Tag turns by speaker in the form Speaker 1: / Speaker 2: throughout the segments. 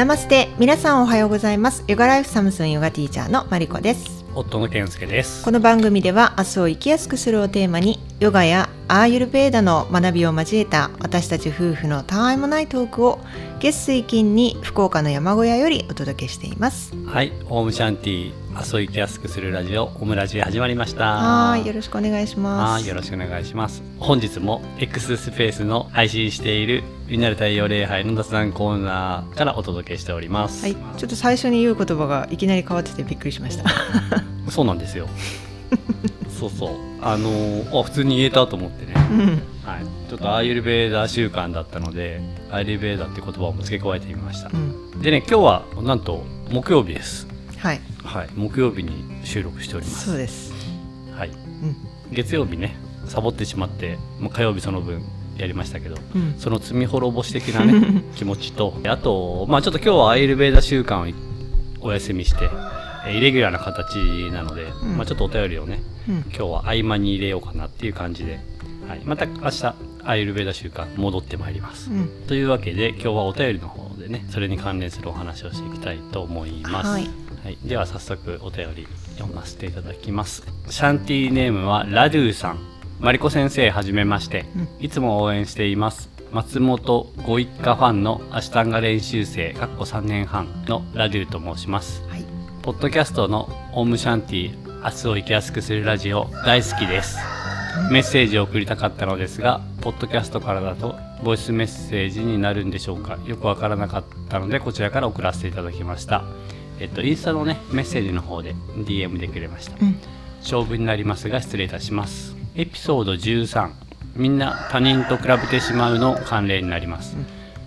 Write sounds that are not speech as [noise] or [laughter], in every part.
Speaker 1: ナマステ皆さんおはようございます。ヨガライフサムスンヨガティーチャーのマリコです。
Speaker 2: 夫の健介です。
Speaker 1: この番組では明日を生きやすくするをテーマにヨガやアーユルベーダの学びを交えた私たち夫婦のたわいもないトークを月水金に福岡の山小屋よりお届けしています。
Speaker 2: はいオームシャンティ明日を生きやすくするラジオオムラジ始まりました。
Speaker 1: はいよろしくお願いします。
Speaker 2: はいよろしくお願いします。本日も X スペースの配信しているウィナル太陽礼拝の雑談コーナーからお届けしております。
Speaker 1: はい。ちょっと最初に言う言葉がいきなり変わっててびっくりしました。[laughs]
Speaker 2: そうなんですよ。そうそう。あのー、あ普通に言えたと思ってね、
Speaker 1: うん。
Speaker 2: はい、ちょっとアーユルベーダー習慣だったのでアーユルベーダーって言葉を付け加えてみました、
Speaker 1: うん。
Speaker 2: でね今日はなんと木曜日です。
Speaker 1: はい。
Speaker 2: はい。木曜日に収録しております。
Speaker 1: そうです。
Speaker 2: はい。
Speaker 1: うん。
Speaker 2: 月曜日ねサボってしまってもう火曜日その分やりましたけど
Speaker 1: うん。
Speaker 2: その罪滅ぼし的なね [laughs] 気持ちとあとまあちょっと今日はアイルベーダ習慣をお休みしてえーイレギュラーな形なので、
Speaker 1: うん。
Speaker 2: まあちょっとお便りをね
Speaker 1: うん。
Speaker 2: 今日は合間に入れようかなっていう感じで、はい、また明日アイルベーダ習慣戻ってまいります、
Speaker 1: うん。
Speaker 2: というわけで今日はお便りの方でねそれに関連するお話をしていきたいと思います、
Speaker 1: はい。
Speaker 2: はい、では早速お便り読ませていただきます。シャンティーネームはラドゥさんマリコ先生はじめまして、いつも応援しています。松本ご一家ファンのアシュタンガ練習生かっこ3年半のラドゥと申します。
Speaker 1: はい。
Speaker 2: ポッドキャストのオームシャンティ明日を生きやすくするラジオ大好きです。メッセージを送りたかったのですがポッドキャストからだとボイスメッセージになるんでしょうか。よくわからなかったのでこちらから送らせていただきました。えっとインスタのねメッセージの方で DM でくれました。
Speaker 1: うん。
Speaker 2: 勝負になりますが失礼いたしますエピソード13みんな他人と比べてしまうの関連になります、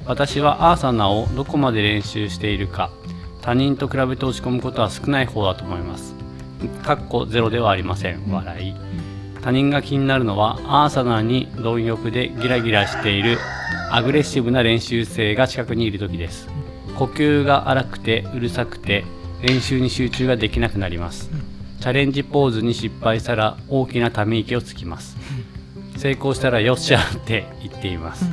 Speaker 2: 私はアーサナをどこまで練習しているか他人と比べて落ち込むことは少ない方だと思います。かっこゼロではありません。笑い。他人が気になるのはアーサナに貪欲でギラギラしているアグレッシブな練習生が近くにいる時です。呼吸が荒くてうるさくて練習に集中ができなくなります。チャレンジポーズに失敗したら大きなため息をつきます。成功したらよっしゃって言っています。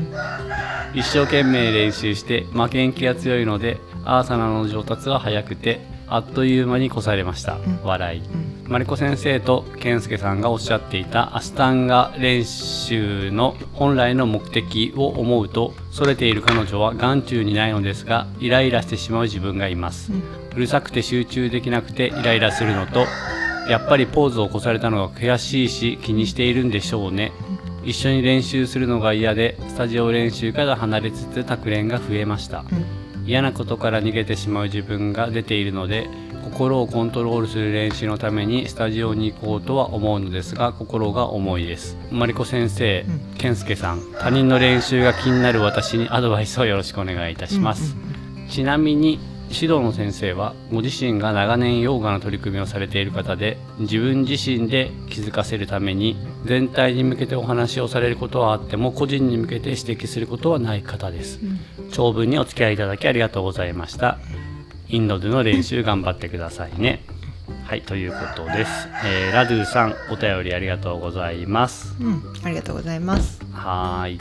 Speaker 2: 一生懸命練習して負けん気が強いのでアーサナの上達は早くてあっという間に越されました、笑い、マリコ先生と健介さんがおっしゃっていたアスタンガ練習の本来の目的を思うとそれている彼女は眼中にないのですがイライラしてしまう自分がいます、うるさくて集中できなくてイライラするのとやっぱりポーズを起こされたのが悔しいし気にしているんでしょうね。一緒に練習するのが嫌でスタジオ練習から離れつつ卓練が増えました、嫌なことから逃げてしまう自分が出ているので心をコントロールする練習のためにスタジオに行こうとは思うのですが心が重いです。マリコ先生、健介さん他人の練習が気になる私にアドバイスをよろしくお願いいたします、ちなみに指導の先生はご自身が長年ヨーガの取り組みをされている方で自分自身で気づかせるために全体に向けてお話をされることはあっても個人に向けて指摘することはない方です、長文にお付き合いいただきありがとうございました。インドでの練習頑張ってくださいね。はいということです、えーラドゥさんお便りありがとうございます。
Speaker 1: うんありがとうございます。
Speaker 2: はーい。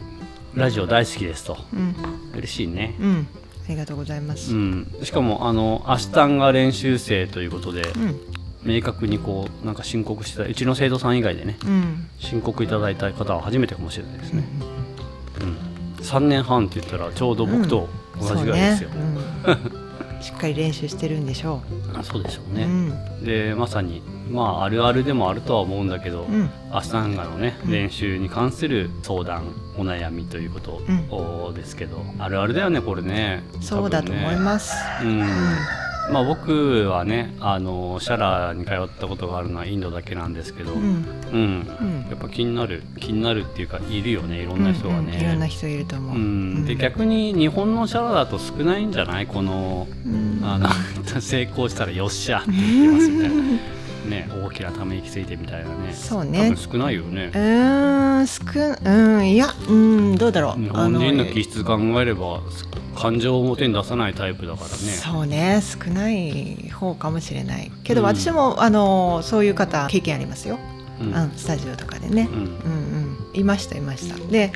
Speaker 2: ラジオ大好きですと。
Speaker 1: うん。
Speaker 2: 嬉しいね。
Speaker 1: うん。ありがとうございます。
Speaker 2: うん、しかもあのアシュタンガ練習生ということで、
Speaker 1: うん。
Speaker 2: 明確にこうなんか申告してたうちの生徒さん以外でね
Speaker 1: うん。
Speaker 2: 申告いただいた方は初めてかもしれないですね、うん3年半って言ったらちょうど僕と同じぐらいですよ、
Speaker 1: うんしっかり練習してるんでしょ
Speaker 2: あそうでしょう
Speaker 1: う、
Speaker 2: ね、
Speaker 1: うん。
Speaker 2: でまさにまああるあるでもあるとは思うんだけど、
Speaker 1: うん。
Speaker 2: アシュタンガのね練習に関する相談お悩みということ
Speaker 1: う
Speaker 2: ですけど、あるあるだよねこれね。
Speaker 1: そうだと思い
Speaker 2: す。
Speaker 1: ます、
Speaker 2: うんまあ、僕はねあのシャラに通ったことがあるのはインドだけなんですけど、
Speaker 1: う
Speaker 2: うん。
Speaker 1: んうん。
Speaker 2: やっぱ気になる気になるっていうかいるよねいろんな人が
Speaker 1: うんうん。いろんな
Speaker 2: ね。
Speaker 1: 人いると思う、
Speaker 2: うん、で逆に日本のシャラだと少ないんじゃない？この
Speaker 1: うん。
Speaker 2: あの [laughs] 成功したらよっしゃって言ってますみたいな、[laughs] ね、大きなため息ついてみたいなね。
Speaker 1: そうね。
Speaker 2: 多分少ないよね。
Speaker 1: う。ーん少うんいやうんどうだろう。
Speaker 2: 日本人の
Speaker 1: あ
Speaker 2: 気質考えれば感情を表に出さないタイプだからね。
Speaker 1: そうね少ない方かもしれないけど、
Speaker 2: うん。
Speaker 1: 私もあのそういう方経験ありますよ、
Speaker 2: う
Speaker 1: うんんスタジオとかでね、
Speaker 2: うん。
Speaker 1: うんうん。いましたいました。で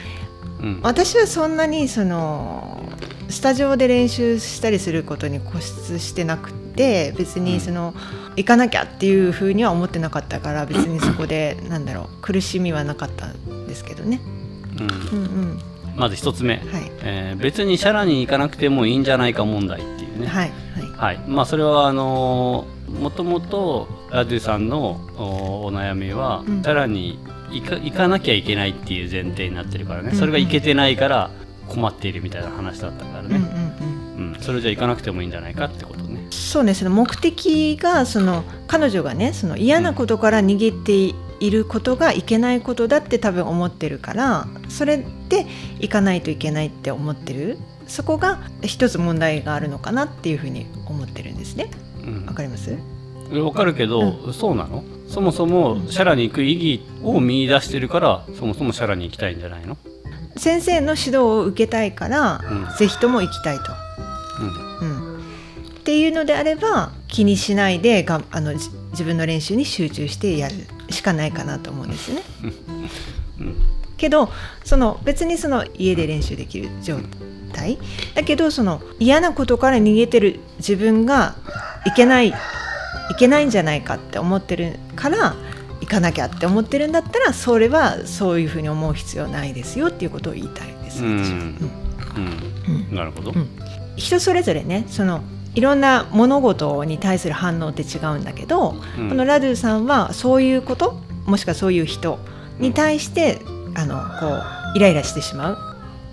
Speaker 2: うん。
Speaker 1: 私はそんなにそのスタジオで練習したりすることに固執してなくて別にその、行かなきゃっていうふうには思ってなかったから別にそこでなんだろう苦しみはなかったんですけどね。
Speaker 2: うん。
Speaker 1: うんうん
Speaker 2: まず一つ目、
Speaker 1: はい。
Speaker 2: えー別にシャラに行かなくてもいいんじゃないか問題っていうね。
Speaker 1: はいはい。
Speaker 2: はい、まあそれはあのーもともとラドゥさんのおお悩みは、
Speaker 1: うん。
Speaker 2: シャラに行か行かなきゃいけないっていう前提になってるからね、
Speaker 1: うん
Speaker 2: それが行けてないから困っているみたいな話だったから
Speaker 1: うんうん
Speaker 2: ね、
Speaker 1: うん。
Speaker 2: うん。それじゃ行かなくてもいいんじゃないかってことね。
Speaker 1: そうねその目的がその彼女がねその嫌なことから逃げていることがいけないことだって多分思ってるからそれで行かないといけないって思ってる。そこが一つ問題があるのかなっていうふうに思ってるんですね。
Speaker 2: うん。
Speaker 1: わかります？
Speaker 2: わかるけど、そうなの？そもそもシャラに行く意義を見出してるからそもそもシャラに行きたいんじゃないの、
Speaker 1: 先生の指導を受けたいから、
Speaker 2: うん。
Speaker 1: ぜひとも行きたいと、
Speaker 2: うん。
Speaker 1: うん、っていうのであれば気にしないでがあのじ自分の練習に集中してやるしかないかなと思うんですね。
Speaker 2: うん。
Speaker 1: けどその別にその家で練習できる状態。だけどその嫌なことから逃げてる自分がいけないいけないんじゃないかって思ってるから行かなきゃって思ってるんだったらそれはそういうふうに思う必要ないですよっていうことを言いたいです。
Speaker 2: うん。
Speaker 1: うん。
Speaker 2: なるほど、
Speaker 1: うん。人それぞれねそのいろんな物事に対する反応って違うんだけど、
Speaker 2: うん。
Speaker 1: このラドゥさんはそういうこともしくはそういう人に対して、あのこうイライラしてしまう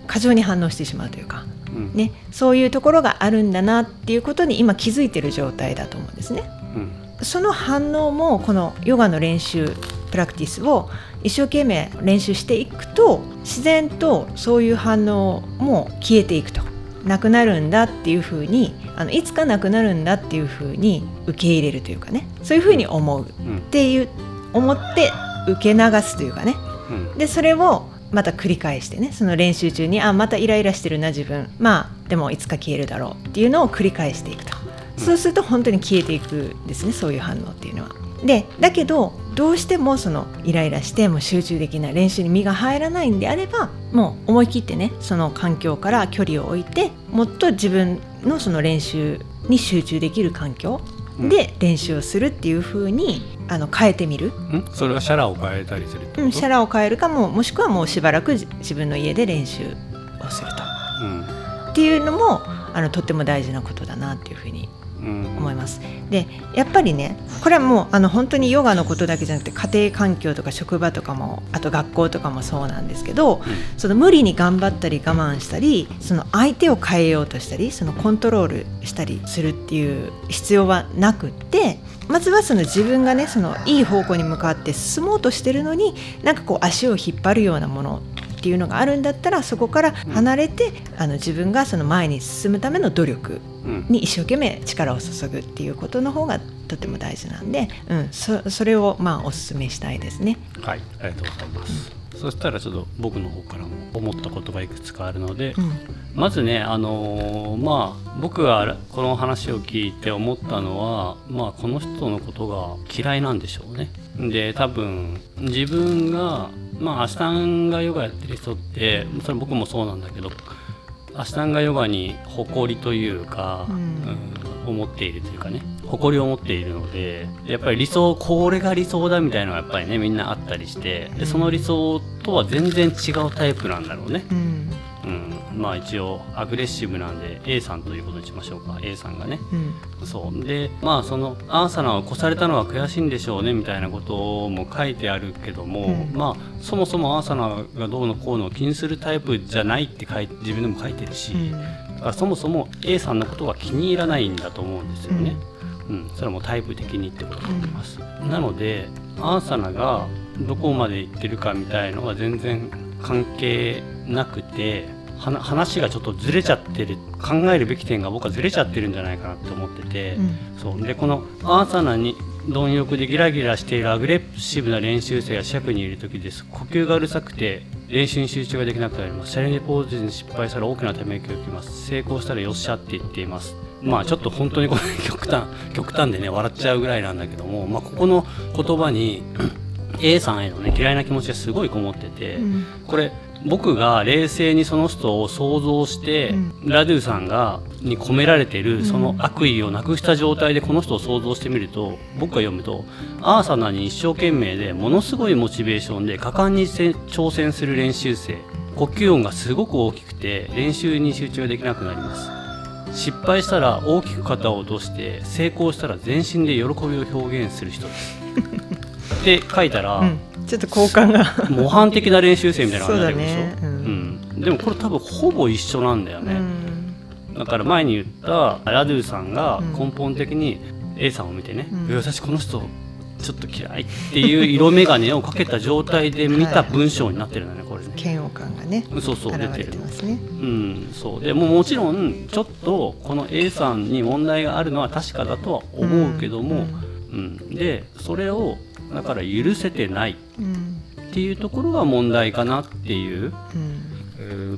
Speaker 1: 過剰に反応してしまうというか、
Speaker 2: うん。
Speaker 1: ね、そういうところがあるんだなっていうことに今気づいてる状態だと思うんですね。
Speaker 2: うん。
Speaker 1: その反応もこのヨガの練習プラクティスを一生懸命練習していくと自然とそういう反応も消えていくと。なくなるんだっていうふうにあのいつかなくなるんだっていうふうに受け入れるというかね。そういうふうに思うっ
Speaker 2: うん
Speaker 1: ていう思って受け流すというかね。
Speaker 2: うん。
Speaker 1: でそれをまた繰り返してね。その練習中にあまたイライラしてるな自分。まあでもいつか消えるだろうっていうのを繰り返していくと、
Speaker 2: うん。
Speaker 1: そうすると本当に消えていくんですねそういう反応っていうのは。でだけどどうしてもそのイライラしてもう集中できない練習に身が入らないんであればもう思い切ってねその環境から距離を置いてもっと自分のその練習に集中できる環境で練習をするっていう風にあの変えてみる。
Speaker 2: ん？それはシャラを変えたりする
Speaker 1: うん、シャラを変えるかももしくはもうしばらくじ自分の家で練習をすると。っていうのもあのとっても大事なことだなっていうふうに
Speaker 2: うんうん
Speaker 1: 思います。でやっぱりねこれはもうあの本当にヨガのことだけじゃなくて家庭環境とか職場とかもあと学校とかもそうなんですけどその無理に頑張ったり我慢したりその相手を変えようとしたりそのコントロールしたりするっていう必要はなくってまずはその自分がねそのいい方向に向かって進もうとしてるのになんかこう足を引っ張るようなものっていうのがあるんだったらそこから離れて、あの自分がその前に進むための努力
Speaker 2: うん。
Speaker 1: に一生懸命力を注ぐっていうことの方がとても大事なんで、うん、そそれをまあお勧めしたいですね。
Speaker 2: はいありがとうございます、そしたらちょっと僕の方からも思ったことがいくつかあるので、
Speaker 1: うん。
Speaker 2: まずねあのーまあ僕がこの話を聞いて思ったのはまあこの人のことが嫌いなんでしょうねで多分自分がまあアシタンガヨガやってる人ってそれ僕もそうなんだけどアシタンガヨガに誇りというか、
Speaker 1: うん。
Speaker 2: うん思っているというかね誇りを持っているのでやっぱり理想これが理想だみたいなのがやっぱりねみんなあったりしてでその理想とは全然違うタイプなんだろうね。
Speaker 1: うん
Speaker 2: うん、まあ一応アグレッシブなんで A さんということにしましょうか。A さんがね。
Speaker 1: うん。
Speaker 2: そう。でまあそのアーサナを越されたのは悔しいんでしょうねみたいなことも書いてあるけども、
Speaker 1: うん。
Speaker 2: まあそもそもアーサナがどうのこうのを気にするタイプじゃないって書いて自分でも書いてるし、
Speaker 1: うん。
Speaker 2: だからそもそも A さんのことが気に入らないんだと思うんですよね。うん、それはもうタイプ的にってことだと思います。なのでアーサナがどこまで行ってるかみたいのは全然関係なくて話がちょっとずれちゃってる考えるべき点が僕はずれちゃってるんじゃないかなって思ってて、
Speaker 1: うん。
Speaker 2: そう。でこのアーサナに貪欲でギラギラしているアグレッシブな練習生が尺にいる時です。呼吸がうるさくて練習に集中ができなくなります。チャレンジポーズに失敗したら大きなため息をつきます。成功したらよっしゃって言っています。まあちょっと本当にこれ極端 [laughs] 極端でね笑っちゃうぐらいなんだけども、まあ、ここの言葉に A さんへのね嫌いな気持ちがすごいこもってて、
Speaker 1: うん。
Speaker 2: これ僕が冷静にその人を想像して、ラドゥさんがに込められてるその悪意をなくした状態でこの人を想像してみると僕が読むとアーサナに一生懸命でものすごいモチベーションで果敢にせ挑戦する練習生。呼吸音がすごく大きくて練習に集中できなくなります。失敗したら大きく肩を落として成功したら全身で喜びを表現する人です。[laughs] って書いたら、
Speaker 1: うんちょっと好感が。
Speaker 2: 模範的な練習生みたいなのが
Speaker 1: そうだ
Speaker 2: 出てくるでしょ
Speaker 1: ね。うん。
Speaker 2: うん、でもこれ多分ほぼ一緒なんだよ
Speaker 1: う
Speaker 2: ね、
Speaker 1: ん。
Speaker 2: だから前に言ったラドゥさんが
Speaker 1: うん。
Speaker 2: 根本的に A さんを見てね、
Speaker 1: うん。
Speaker 2: 私この人ちょっと嫌いっていう色眼鏡をかけた状態で見た文章になってるんだねこれ。ね
Speaker 1: 嫌悪感がね
Speaker 2: そうそう出てる
Speaker 1: てますね。
Speaker 2: うんそう。でももちろんちょっとこの A さんに問題があるのは確かだとは思うけども、うん。でそれをだから許せてない。
Speaker 1: うん
Speaker 2: っていうところが問題かなっていう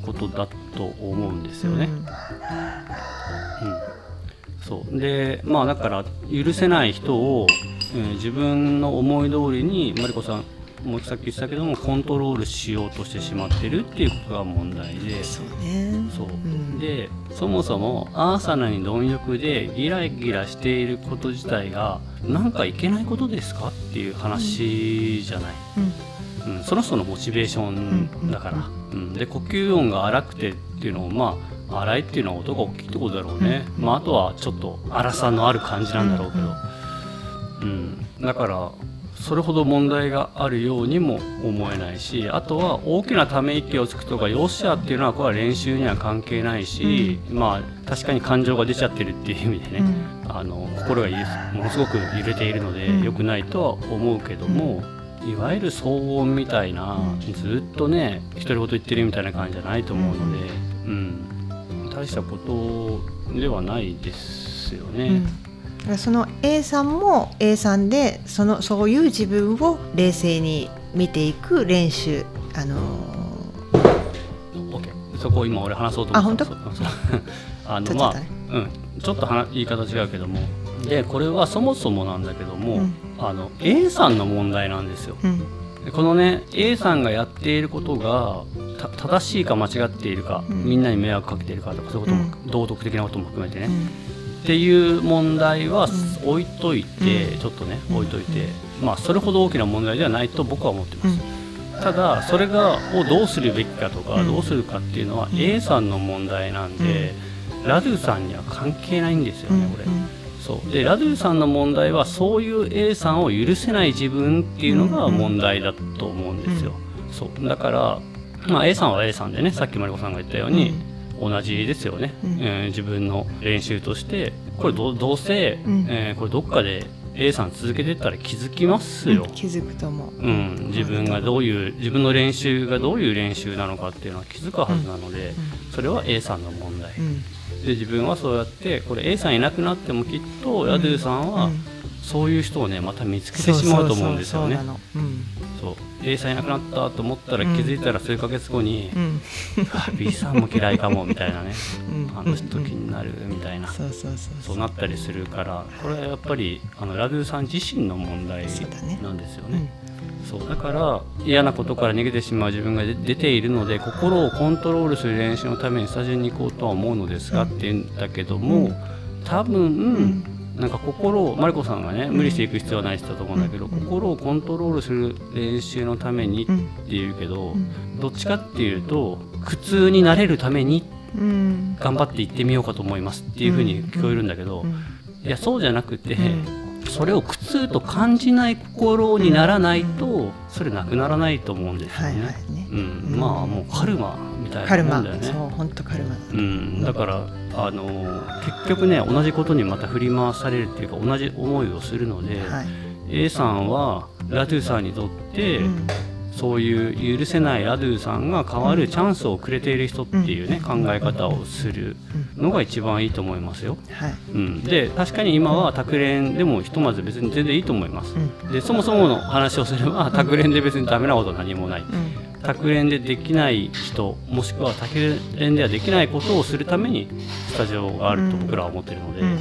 Speaker 2: ことだと思うんですよね。
Speaker 1: うん。
Speaker 2: うんそう。でまあだから許せない人を、えー自分の思い通りにマリコさんもさっき言ってたけどもコントロールしようとしてしまってるっていうことが問題で。
Speaker 1: そうね。
Speaker 2: そう、
Speaker 1: ん。
Speaker 2: でそもそもアーサナに貪欲でギラギラしていること自体がなんかいけないことですかっていう話じゃない。
Speaker 1: うん。
Speaker 2: うん、その人のモチベーションだから、うん。で呼吸音が荒くてっていうのもまあ荒いっていうのは音が大きいってことだろうね、まあ、あとはちょっと荒さのある感じなんだろうけど、うん。だからそれほど問題があるようにも思えないしあとは大きなため息をつくとかよっしゃっていうのはこれは練習には関係ないし、まあ確かに感情が出ちゃってるっていう意味でね、あの心がゆものすごく揺れているので
Speaker 1: うん。
Speaker 2: 良くないとは思うけども、いわゆる騒音みたいな、
Speaker 1: うん。
Speaker 2: ずっとね独り言言ってるみたいな感じじゃないと思うので、うん。大したことではないですよね。
Speaker 1: その A さんも A さんでそのそういう自分を冷静に見ていく練習あの
Speaker 2: OK そこを今俺話そうと思った。
Speaker 1: あ本
Speaker 2: そうそう。[laughs] あのまあ
Speaker 1: ち
Speaker 2: ょっと話言い方違うけども。でこれはそもそもなんだけども、
Speaker 1: うん。
Speaker 2: あの A さんの問題なんですよ。
Speaker 1: うん。
Speaker 2: でこのね A さんがやっていることがた正しいか間違っているか、
Speaker 1: うん。
Speaker 2: みんなに迷惑かけているかとかそういうことも、道徳的なことも含めてね、
Speaker 1: うん
Speaker 2: っていう問題は
Speaker 1: う
Speaker 2: 置いといて、
Speaker 1: うん。
Speaker 2: ちょっとね
Speaker 1: うん。
Speaker 2: 置いといて、まあそれほど大きな問題ではないと僕は思ってます、
Speaker 1: うん。
Speaker 2: ただそれがをどうするべきかとか、
Speaker 1: うん。
Speaker 2: どうするかっていうのは
Speaker 1: うん。
Speaker 2: A さんの問題なんで、ラドゥさんには関係ないんですよね、これ。そう。でラドゥさんの問題はそういう A さんを許せない自分っていうのが問題だと思うんですよ。そう。だから、まあ、A さんは A さんでねさっきマリコさんが言ったように、同じですよね、
Speaker 1: うん。
Speaker 2: えー自分の練習として。これどどうせ、
Speaker 1: うん。
Speaker 2: えーこれどっかで A さん続けていったら気づきますよ。
Speaker 1: 気づくと思う。
Speaker 2: うん、自分がどういう自分の練習がどういう練習なのかっていうのは気づくはずなので、それは A さんの問題、
Speaker 1: うん。
Speaker 2: で自分はそうやってこれ A さんいなくなってもきっとラドゥさんは
Speaker 1: うん
Speaker 2: そういう人をねまた見つけてしまうと思うんですよね。
Speaker 1: そう
Speaker 2: A さんいなくなったと思ったら気づいたら数ヶ月後に、
Speaker 1: うん。
Speaker 2: あ B さんも嫌いかもみたいなね。
Speaker 1: うん。
Speaker 2: あの人気になるみたいな、
Speaker 1: そう
Speaker 2: なったりするからこれはやっぱりあのラドゥさん自身の問題なんですよね。そう。だから嫌なことから逃げてしまう自分が出出ているので心をコントロールする練習のためにスタジオに行こうとは思うのですが、って言うんだけども、多分、なんか心をマリコさんがね無理していく必要はない人だと思うんだけど、心をコントロールする練習のためにって言うけど、どっちかっていうと苦痛になれるために
Speaker 1: うん。
Speaker 2: 頑張って行ってみようかと思いますっていうふうに聞こえるんだけど、いやそうじゃなくて、それを苦痛と感じない心にならないと、それなくならないと思うんですよね。
Speaker 1: はいはいね。
Speaker 2: うん、まあもうカルマみたい
Speaker 1: カルマ
Speaker 2: なもんだよね。
Speaker 1: そう本当カルマ。
Speaker 2: うん、だから、あの結局ね同じことにまた振り回されるっていうか同じ思いをするので、
Speaker 1: はい。
Speaker 2: A さんはラドゥさんにとって、
Speaker 1: うん。
Speaker 2: そういう許せないラドゥさんが変わるチャンスをくれている人っていうね、考え方をするのが一番いいと思いますよ。
Speaker 1: はい。
Speaker 2: うん、で確かに今は卓練でもひとまず別に全然いいと思います。
Speaker 1: うん。
Speaker 2: でそもそもの話をすれば卓練で別にダメなことは何もない。
Speaker 1: うん
Speaker 2: 卓練でできない人もしくは卓練ではできないことをするためにスタジオがあると僕らは思ってるので、
Speaker 1: うん。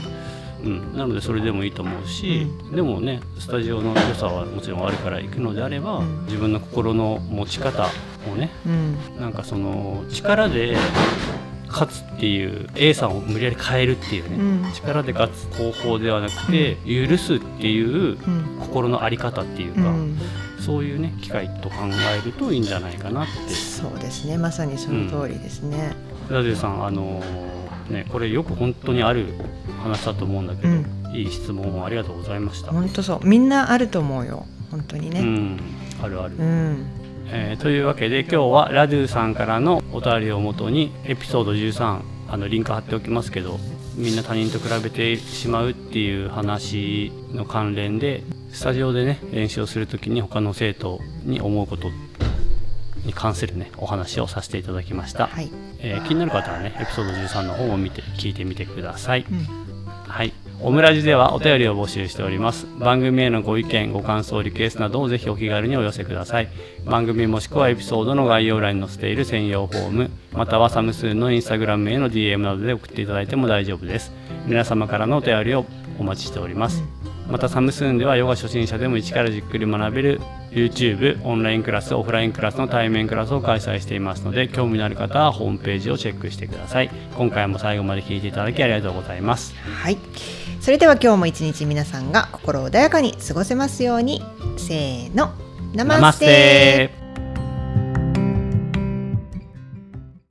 Speaker 2: うん、なのでそれでもいいと思うし、でもねスタジオの良さはもちろんあるから行くのであれば、
Speaker 1: うん。
Speaker 2: 自分の心の持ち方をね
Speaker 1: うん。
Speaker 2: なんかその力で勝つっていう A さんを無理やり変えるっていうね、
Speaker 1: うん。
Speaker 2: 力で勝つ方法ではなくて、許すっていう
Speaker 1: うん。
Speaker 2: 心の在り方っていうか、
Speaker 1: うん
Speaker 2: そういうね機会と考えるといいんじゃないかなって。
Speaker 1: そうですねまさにその通りですね、
Speaker 2: ダゼさんあのーねこれよく本当にある話だと思うんだけど、
Speaker 1: うん。
Speaker 2: いい質問をありがとうございました。
Speaker 1: 本当そう。みんなあると思うよ。本当にね。
Speaker 2: うん、あるある、
Speaker 1: うん。
Speaker 2: えーというわけで今日はラドゥさんからのお便りをもとにエピソード13あのリンク貼っておきますけどみんな他人と比べてしまうっていう話の関連でスタジオでね練習をするときに他の生徒に思うことに関するねお話をさせていただきました、
Speaker 1: はい、
Speaker 2: えー気になる方はねエピソード13の方を見て聞いてみてください、
Speaker 1: うん。
Speaker 2: はい。オムラジではお便りを募集しております。番組へのご意見、ご感想、リクエストなどをぜひお気軽にお寄せください。番組もしくはエピソードの概要欄に載せている専用フォーム、またはサムスンのインスタグラムへの DM などで送っていただいても大丈夫です。皆様からのお便りをお待ちしております。またサムスーンではヨガ初心者でも一からじっくり学べる YouTube オンラインクラスオフラインクラスの対面クラスを開催していますので興味のある方はホームページをチェックしてください今回も最後まで聞いていただきありがとうございます
Speaker 1: はい、それでは今日も一日皆さんが心穏やかに過ごせますように。せーの。ナマステ。
Speaker 2: ナマステ。